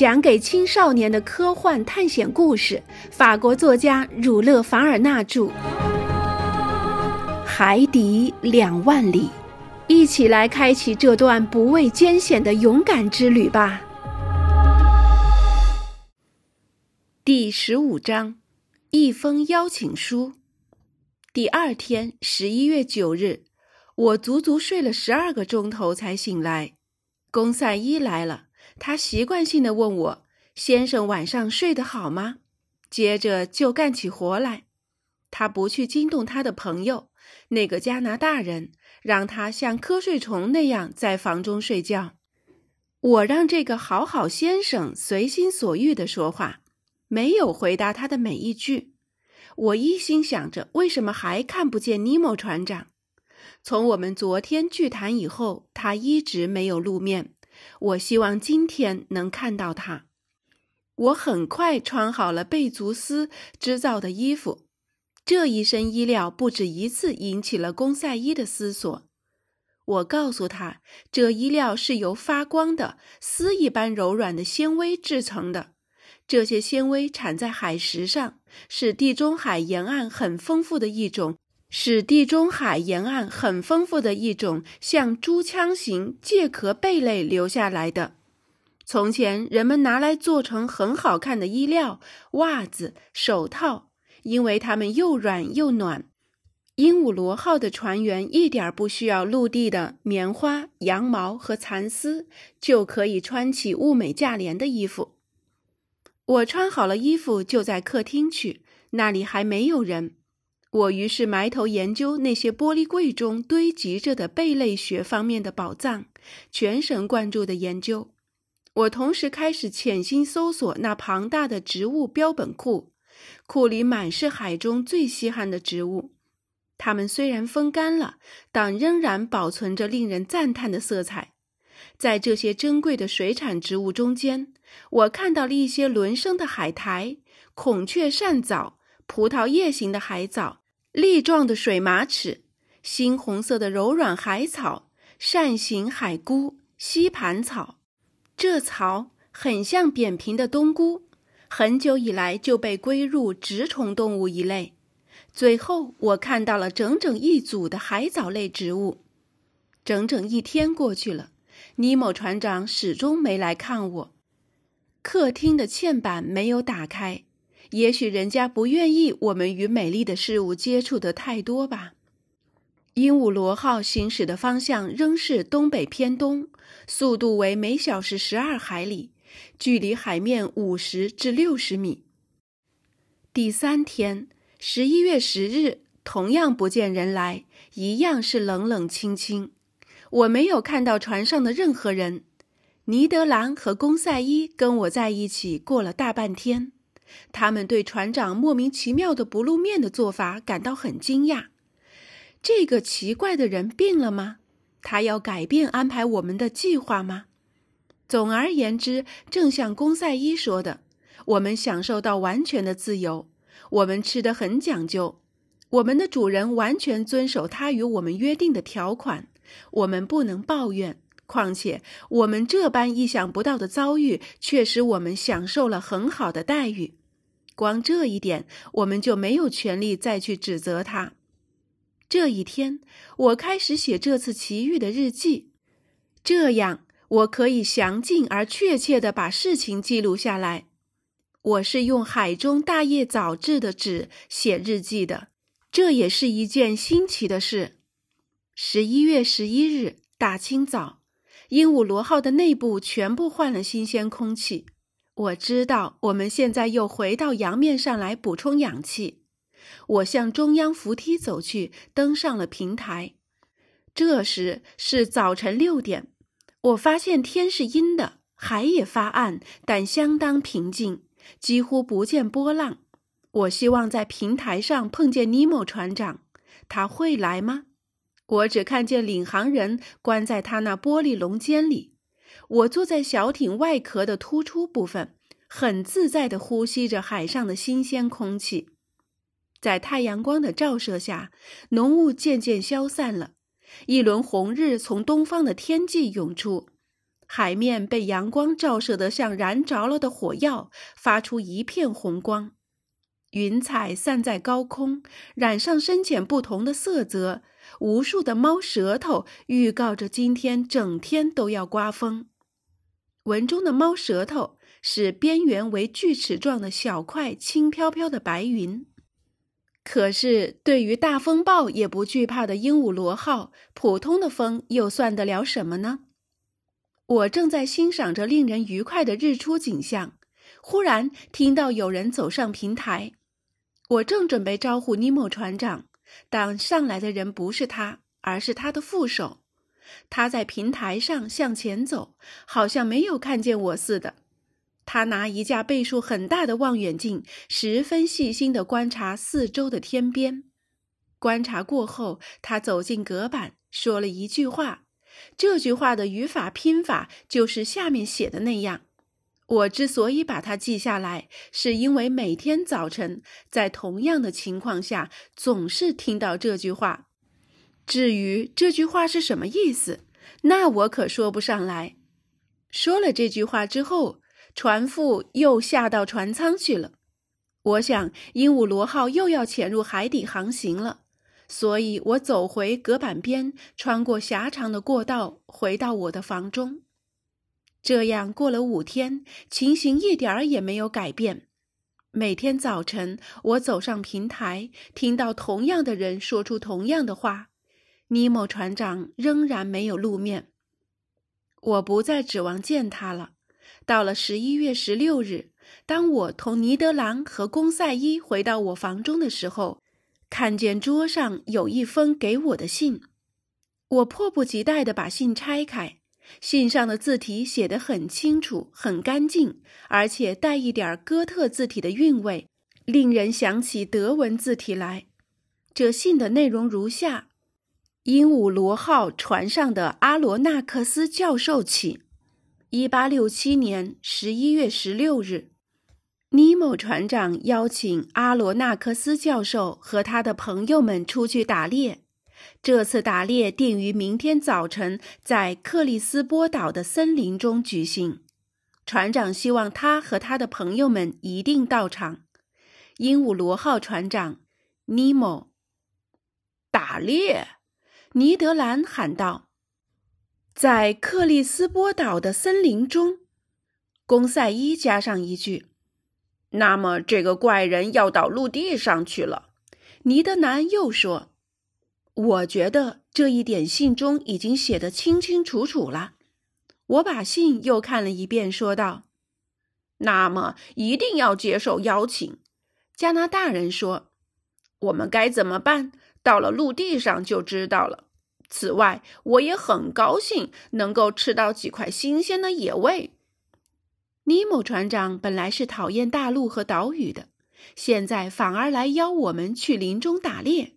讲给青少年的科幻探险故事，法国作家儒勒·凡尔纳著，《海底两万里》，一起来开启这段不畏艰险的勇敢之旅吧。第十五章，一封邀请书。第二天，十一月九日，我足足睡了十二个钟头才醒来。公赛伊来了。他习惯性的问我：“先生晚上睡得好吗？”接着就干起活来。他不去惊动他的朋友，那个加拿大人，让他像瞌睡虫那样在房中睡觉。我让这个好好先生随心所欲的说话，没有回答他的每一句。我一心想着，为什么还看不见尼莫船长？从我们昨天聚谈以后，他一直没有露面。我希望今天能看到他。我很快穿好了贝足丝织造的衣服。这一身衣料不止一次引起了公赛伊的思索。我告诉他，这衣料是由发光的丝一般柔软的纤维制成的。这些纤维产在海石上，是地中海沿岸很丰富的一种。是地中海沿岸很丰富的一种像珠腔形介壳贝类留下来的。从前人们拿来做成很好看的衣料、袜子、手套，因为它们又软又暖。鹦鹉螺号的船员一点不需要陆地的棉花、羊毛和蚕丝，就可以穿起物美价廉的衣服。我穿好了衣服，就在客厅去，那里还没有人。我于是埋头研究那些玻璃柜中堆积着的贝类学方面的宝藏，全神贯注地研究。我同时开始潜心搜索那庞大的植物标本库，库里满是海中最稀罕的植物。它们虽然风干了，但仍然保存着令人赞叹的色彩。在这些珍贵的水产植物中间，我看到了一些轮生的海苔、孔雀扇藻、葡萄叶形的海藻。粒状的水马齿，猩红色的柔软海草，扇形海菇，吸盘草。这草很像扁平的冬菇，很久以来就被归入植虫动物一类。最后，我看到了整整一组的海藻类植物。整整一天过去了，尼莫船长始终没来看我。客厅的嵌板没有打开。也许人家不愿意我们与美丽的事物接触的太多吧。鹦鹉螺号行驶的方向仍是东北偏东，速度为每小时十二海里，距离海面五十至六十米。第三天，十一月十日，同样不见人来，一样是冷冷清清。我没有看到船上的任何人。尼德兰和公赛伊跟我在一起过了大半天。他们对船长莫名其妙的不露面的做法感到很惊讶。这个奇怪的人病了吗？他要改变安排我们的计划吗？总而言之，正像公赛伊说的，我们享受到完全的自由。我们吃得很讲究。我们的主人完全遵守他与我们约定的条款。我们不能抱怨。况且，我们这般意想不到的遭遇，却使我们享受了很好的待遇。光这一点，我们就没有权利再去指责他。这一天，我开始写这次奇遇的日记，这样我可以详尽而确切地把事情记录下来。我是用海中大叶藻制的纸写日记的，这也是一件新奇的事。十一月十一日大清早，鹦鹉螺号的内部全部换了新鲜空气。我知道，我们现在又回到洋面上来补充氧气。我向中央扶梯走去，登上了平台。这时是早晨六点。我发现天是阴的，海也发暗，但相当平静，几乎不见波浪。我希望在平台上碰见尼莫船长，他会来吗？我只看见领航人关在他那玻璃笼间里。我坐在小艇外壳的突出部分，很自在地呼吸着海上的新鲜空气。在太阳光的照射下，浓雾渐渐消散了，一轮红日从东方的天际涌出。海面被阳光照射得像燃着了的火药，发出一片红光。云彩散在高空，染上深浅不同的色泽。无数的猫舌头预告着今天整天都要刮风。文中的猫舌头是边缘为锯齿状的小块轻飘飘的白云。可是对于大风暴也不惧怕的鹦鹉螺号，普通的风又算得了什么呢？我正在欣赏着令人愉快的日出景象，忽然听到有人走上平台。我正准备招呼尼莫船长，但上来的人不是他，而是他的副手。他在平台上向前走，好像没有看见我似的。他拿一架倍数很大的望远镜，十分细心地观察四周的天边。观察过后，他走进隔板，说了一句话。这句话的语法拼法就是下面写的那样。我之所以把它记下来，是因为每天早晨在同样的情况下总是听到这句话。至于这句话是什么意思，那我可说不上来。说了这句话之后，船夫又下到船舱去了。我想鹦鹉螺号又要潜入海底航行了，所以我走回隔板边，穿过狭长的过道，回到我的房中。这样过了五天，情形一点儿也没有改变。每天早晨，我走上平台，听到同样的人说出同样的话。尼莫船长仍然没有露面。我不再指望见他了。到了十一月十六日，当我同尼德兰和公赛伊回到我房中的时候，看见桌上有一封给我的信。我迫不及待地把信拆开。信上的字体写得很清楚、很干净，而且带一点哥特字体的韵味，令人想起德文字体来。这信的内容如下：鹦鹉螺号船上的阿罗纳克斯教授起，1867年11月16日，尼莫船长邀请阿罗纳克斯教授和他的朋友们出去打猎。这次打猎定于明天早晨在克里斯波岛的森林中举行。船长希望他和他的朋友们一定到场。鹦鹉螺号船长尼莫。打猎，尼德兰喊道：“在克里斯波岛的森林中。”公赛伊加上一句：“那么这个怪人要到陆地上去了。”尼德兰又说。我觉得这一点信中已经写得清清楚楚了。我把信又看了一遍，说道：“那么一定要接受邀请。”加拿大人说：“我们该怎么办？到了陆地上就知道了。此外，我也很高兴能够吃到几块新鲜的野味。”尼莫船长本来是讨厌大陆和岛屿的，现在反而来邀我们去林中打猎。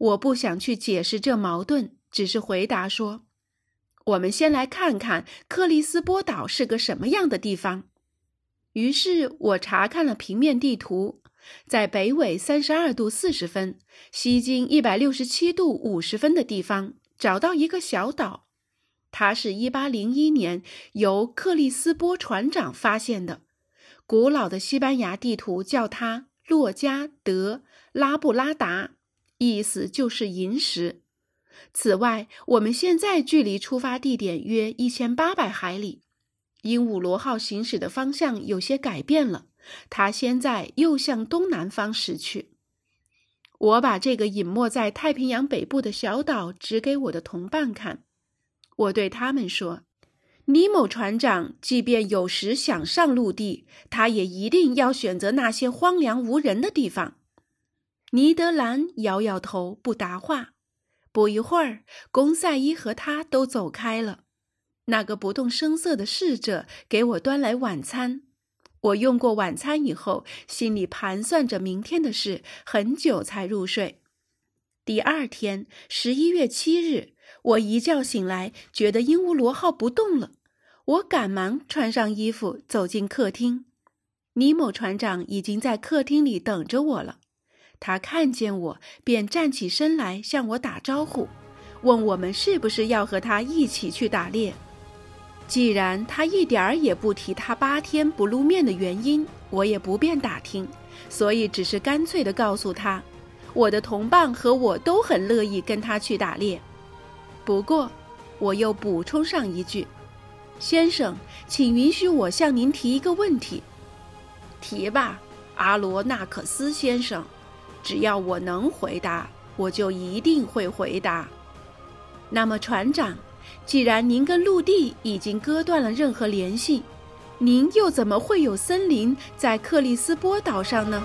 我不想去解释这矛盾，只是回答说：“我们先来看看克里斯波岛是个什么样的地方。”于是我查看了平面地图，在北纬三十二度四十分、西经一百六十七度五十分的地方找到一个小岛，它是一八零一年由克里斯波船长发现的。古老的西班牙地图叫它洛加德拉布拉达。意思就是银石。此外，我们现在距离出发地点约一千八百海里。鹦鹉螺号行驶的方向有些改变了，它现在又向东南方驶去。我把这个隐没在太平洋北部的小岛指给我的同伴看。我对他们说：“尼某船长，即便有时想上陆地，他也一定要选择那些荒凉无人的地方。”尼德兰摇摇头，不答话。不一会儿，公赛伊和他都走开了。那个不动声色的侍者给我端来晚餐。我用过晚餐以后，心里盘算着明天的事，很久才入睡。第二天，十一月七日，我一觉醒来，觉得鹦鹉螺号不动了。我赶忙穿上衣服，走进客厅。尼莫船长已经在客厅里等着我了。他看见我，便站起身来向我打招呼，问我们是不是要和他一起去打猎。既然他一点儿也不提他八天不露面的原因，我也不便打听，所以只是干脆地告诉他，我的同伴和我都很乐意跟他去打猎。不过，我又补充上一句：“先生，请允许我向您提一个问题。”提吧，阿罗纳克斯先生，只要我能回答，我就一定会回答。那么，船长，既然您跟陆地已经割断了任何联系，您又怎么会有森林在克里斯波岛上呢？